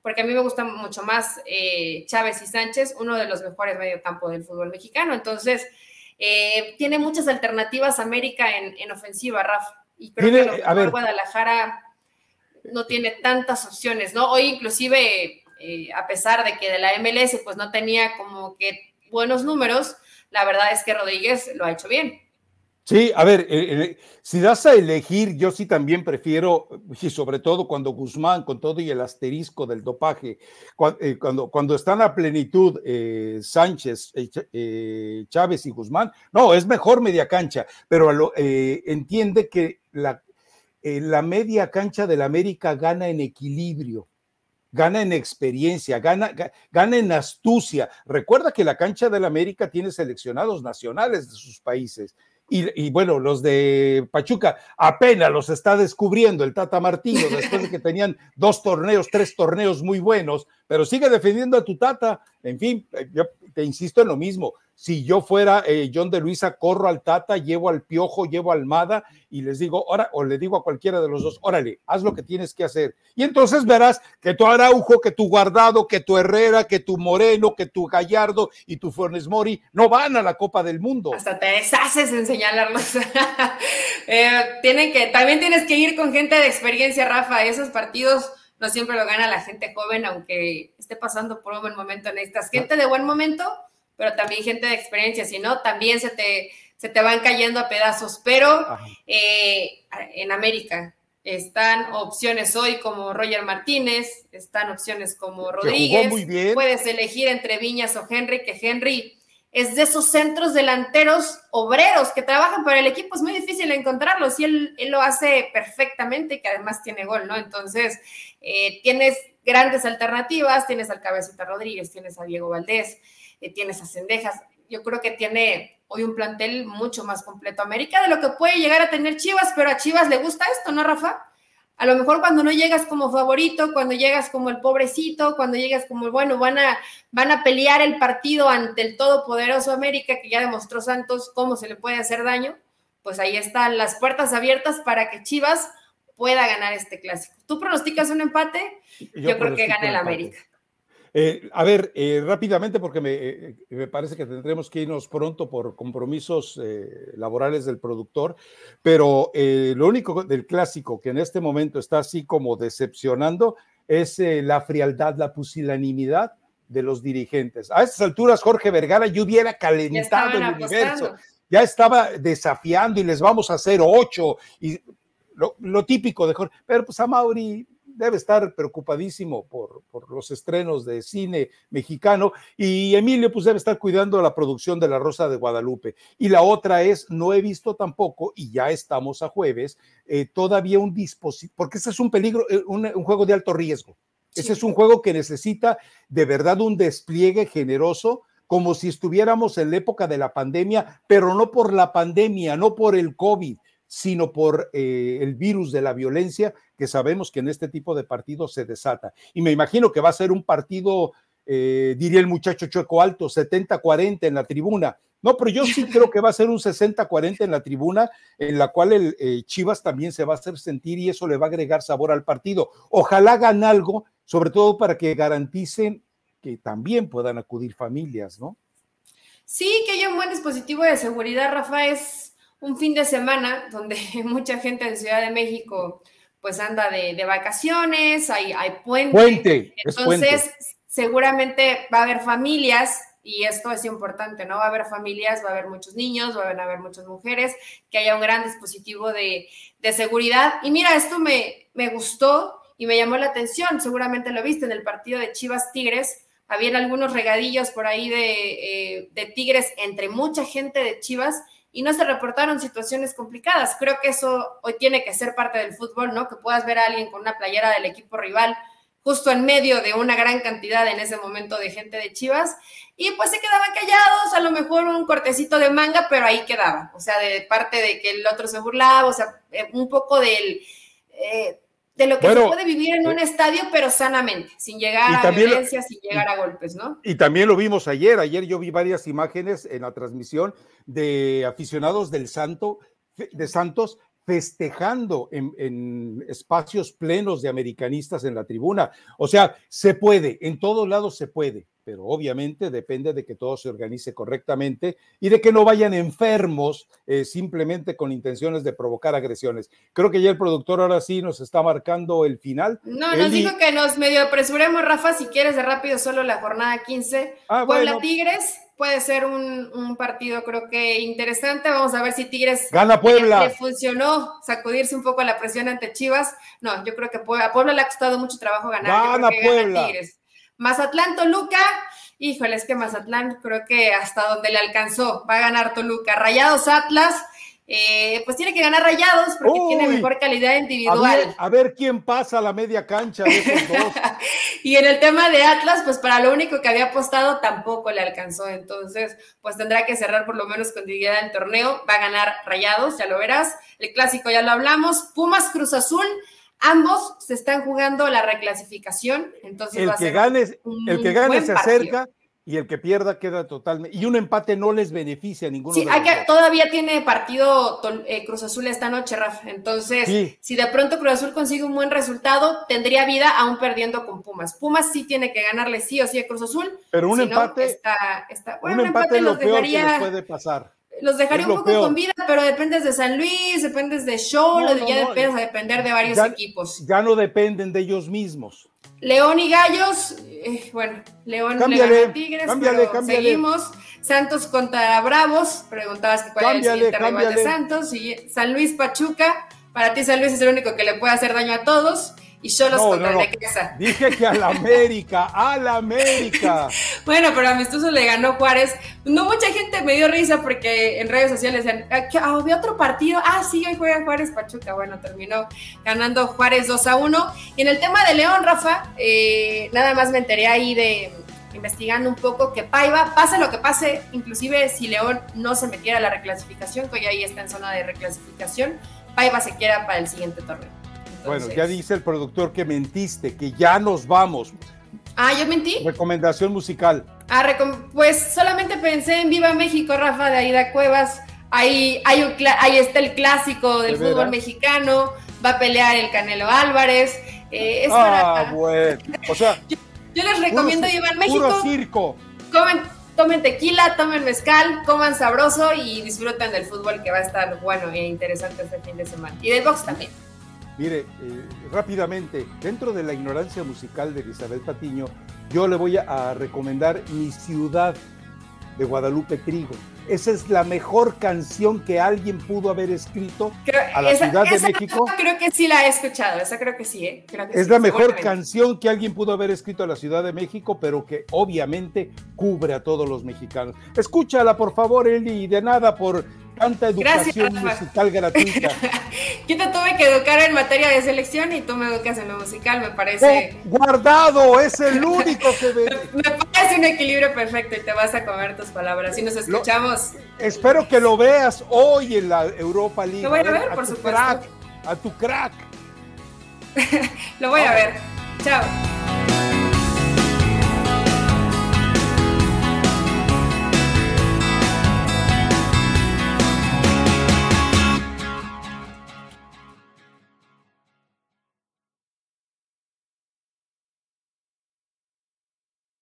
porque a mí me gusta mucho más eh, Chávez y Sánchez, uno de los mejores mediocampo del fútbol mexicano. Entonces, eh, tiene muchas alternativas América en, ofensiva, Rafa. Y creo que a ver, Guadalajara no tiene tantas opciones, ¿no? Hoy inclusive, eh, a pesar de que de la MLS pues no tenía como que buenos números, la verdad es que Rodríguez lo ha hecho bien. Sí, a ver, eh, eh, si das a elegir, yo sí también prefiero, y sobre todo cuando Guzmán, con todo y el asterisco del dopaje, cuando, cuando, están a plenitud Sánchez, Chávez y Guzmán, no, es mejor media cancha, pero entiende que la eh, la media cancha del América gana en equilibrio, gana en experiencia, gana, gana en astucia. Recuerda que la cancha del América tiene seleccionados nacionales de sus países. Y, bueno, los de Pachuca apenas los está descubriendo el Tata Martino después de que tenían dos torneos, tres torneos muy buenos, pero sigue defendiendo a tu Tata. En fin, eh, yo te insisto en lo mismo si yo fuera eh, John de Luisa, corro al Tata, llevo al Piojo, llevo al Almada y les digo, ahora, o le digo a cualquiera de los dos, órale, haz lo que tienes que hacer. Y entonces verás que tu Araujo, que tu Guardado, que tu Herrera, que tu Moreno, que tu Gallardo y tu Fuernes Mori no van a la Copa del Mundo. Hasta te deshaces en señalarlos. Eh, tienen que, también tienes que ir con gente de experiencia, Rafa. Esos partidos no siempre lo gana la gente joven, aunque esté pasando por un buen momento. Necesitas gente de buen momento pero también gente de experiencia, si no, también se te, se te van cayendo a pedazos. Pero eh, en América están opciones hoy como Roger Martínez, están opciones como Rodríguez. Puedes elegir entre Viñas o Henry, que Henry es de esos centros delanteros obreros que trabajan para el equipo, es muy difícil encontrarlos y él, lo hace perfectamente y que además tiene gol, ¿no? Entonces, eh, tienes grandes alternativas, tienes al Cabecita Rodríguez, tienes a Diego Valdés, eh, tiene esas cendejas. Yo creo que tiene hoy un plantel mucho más completo América de lo que puede llegar a tener Chivas, pero a Chivas le gusta esto, ¿no, Rafa? A lo mejor cuando no llegas como favorito, cuando llegas como el pobrecito, cuando llegas como, bueno, van a, van a pelear el partido ante el todopoderoso América, que ya demostró Santos cómo se le puede hacer daño, pues ahí están las puertas abiertas para que Chivas pueda ganar este clásico. ¿Tú pronosticas un empate? Yo, creo que gana el América. Eh, a ver, eh, rápidamente, porque eh, me, parece que tendremos que irnos pronto por compromisos laborales del productor, pero lo único del clásico que en este momento está así como decepcionando es la frialdad, la pusilanimidad de los dirigentes. A estas alturas, Jorge Vergara ya hubiera calentado el universo, ya estaba desafiando y les vamos a hacer ocho, y lo, lo típico de Jorge, pero pues a Mauri debe estar preocupadísimo por, por, los estrenos de cine mexicano y Emilio pues debe estar cuidando la producción de La Rosa de Guadalupe. Y la otra es, no he visto tampoco, y ya estamos a jueves, eh, todavía un dispositivo, porque ese es un peligro, eh, un, un juego de alto riesgo. Ese es un juego que necesita de verdad un despliegue generoso como si estuviéramos en la época de la pandemia, pero no por la pandemia, no por el COVID, sino por eh, el virus de la violencia que sabemos que en este tipo de partidos se desata. Y me imagino que va a ser un partido, eh, diría el muchacho Chueco Alto, 70-40 en la tribuna. No, pero yo sí creo que va a ser un 60-40 en la tribuna, en la cual el eh, Chivas también se va a hacer sentir y eso le va a agregar sabor al partido. Ojalá hagan algo, sobre todo para que garanticen que también puedan acudir familias, ¿no? Sí, que haya un buen dispositivo de seguridad, Rafa, es un fin de semana donde mucha gente en Ciudad de México pues anda de, vacaciones, hay, hay puente. Puente. Entonces, seguramente va a haber familias y esto es importante, ¿no? Va a haber familias, va a haber muchos niños, va a haber muchas mujeres, que haya un gran dispositivo de, de seguridad. Y mira, esto me, me gustó y me llamó la atención, seguramente lo viste en el partido de Chivas Tigres, habían algunos regadillos por ahí eh, de, Tigres entre mucha gente de Chivas y no se reportaron situaciones complicadas. Creo que eso hoy tiene que ser parte del fútbol, ¿no? Que puedas ver a alguien con una playera del equipo rival justo en medio de una gran cantidad en ese momento de gente de Chivas y pues se quedaban callados, a lo mejor un cortecito de manga, pero ahí quedaba, o sea, de parte de que el otro se burlaba, o sea, eh, un poco del... Eh, de lo que se puede vivir en un estadio, pero sanamente, sin llegar a violencia, sin llegar a golpes, ¿no? Y también lo vimos ayer. Ayer yo vi varias imágenes en la transmisión de aficionados del Santo, de Santos festejando en, en, espacios plenos de americanistas en la tribuna. O sea, se puede, en todos lados se puede pero obviamente depende de que todo se organice correctamente y de que no vayan enfermos eh, simplemente con intenciones de provocar agresiones. Creo que ya el productor ahora sí nos está marcando el final. No, nos dijo que nos medio apresuremos, Rafa, si quieres de rápido solo la jornada 15. Ah, Puebla Tigres puede ser un, partido creo que interesante. Vamos a ver si Tigres gana Puebla. Le, funcionó sacudirse un poco la presión ante Chivas. No, yo creo que a Puebla le ha costado mucho trabajo ganar. Gana Puebla. Tigres. Mazatlán, Toluca. Híjole, es que Mazatlán creo que hasta donde le alcanzó va a ganar Toluca. Rayados Atlas, eh, pues tiene que ganar Rayados porque tiene mejor calidad individual. A ver, quién pasa a la media cancha de esos dos. y en el tema de Atlas, pues para lo único que había apostado tampoco le alcanzó. Entonces, pues tendrá que cerrar por lo menos con dignidad el torneo. Va a ganar Rayados, ya lo verás. El clásico ya lo hablamos. Pumas Cruz Azul. Ambos se están jugando la reclasificación, entonces el que gane, el que gane se acerca y el que pierda queda totalmente. Y un empate no les beneficia a ninguno. Sí, hay que, todavía tiene partido eh, Cruz Azul esta noche, Rafa. Entonces, si de pronto Cruz Azul consigue un buen resultado, tendría vida aún perdiendo con Pumas. Pumas sí tiene que ganarle sí o sí a Cruz Azul. Pero un empate, está, está, un, empate, lo peor que puede pasar los dejaría un poco con vida, pero dependes de San Luis, dependes de Show, ya dependes a depender de varios equipos. Ya no dependen de ellos mismos. León y Gallos, eh, bueno, León cámbiale, le Tigres, pero seguimos. Santos contra Bravos, preguntabas cuál es el siguiente rival de Santos, y San Luis Pachuca, para ti San Luis es el único que le puede hacer daño a todos y Cholos no, contra no, Dije que al América, al América. bueno, pero a Amistoso le ganó Juárez. No mucha gente me dio risa porque en redes sociales decían, ah, ah, había otro partido. Ah, sí, hoy juega Juárez Pachuca. Bueno, terminó ganando Juárez 2 a 1. Y en el tema de León, Rafa, eh, nada más me enteré ahí de investigando un poco que Paiva, pase lo que pase, inclusive si León no se metiera a la reclasificación, que hoy ahí está en zona de reclasificación, Paiva se quiera para el siguiente torneo. Bueno, ya dice el productor que mentiste, que ya nos vamos. Ah, ¿yo mentí? Recomendación musical. Ah, pues solamente pensé en Viva México, Rafa, de Aida Cuevas. Ahí, hay un ahí está el clásico del fútbol mexicano. Va a pelear el Canelo Álvarez. Eh, ah, bueno. O sea, yo, les recomiendo Viva México. Puro circo. Comen, tomen tequila, tomen mezcal, coman sabroso y disfruten del fútbol que va a estar bueno e interesante este fin de semana. Y del box también. Mire, eh, rápidamente, dentro de la ignorancia musical de Isabel Patiño, yo le voy a, recomendar Mi Ciudad. de Guadalupe Trigo. Esa es la mejor canción que alguien pudo haber escrito a la Ciudad de México. Creo que sí la he escuchado, esa creo que sí, ¿eh? es la mejor canción que alguien pudo haber escrito a la Ciudad de México, pero que obviamente cubre a todos los mexicanos. Escúchala, por favor, Eli, de nada por tanta educación musical gratuita. Yo te tuve que educar en materia de selección y tú me educas en lo musical, me parece. Oh, guardado, es el único que ve. me, parece un equilibrio perfecto y te vas a comer tus palabras. Y nos escuchamos. espero que lo veas hoy en la Europa League. Lo voy a, ver, por supuesto. a tu crack. lo voy a ver. Chao.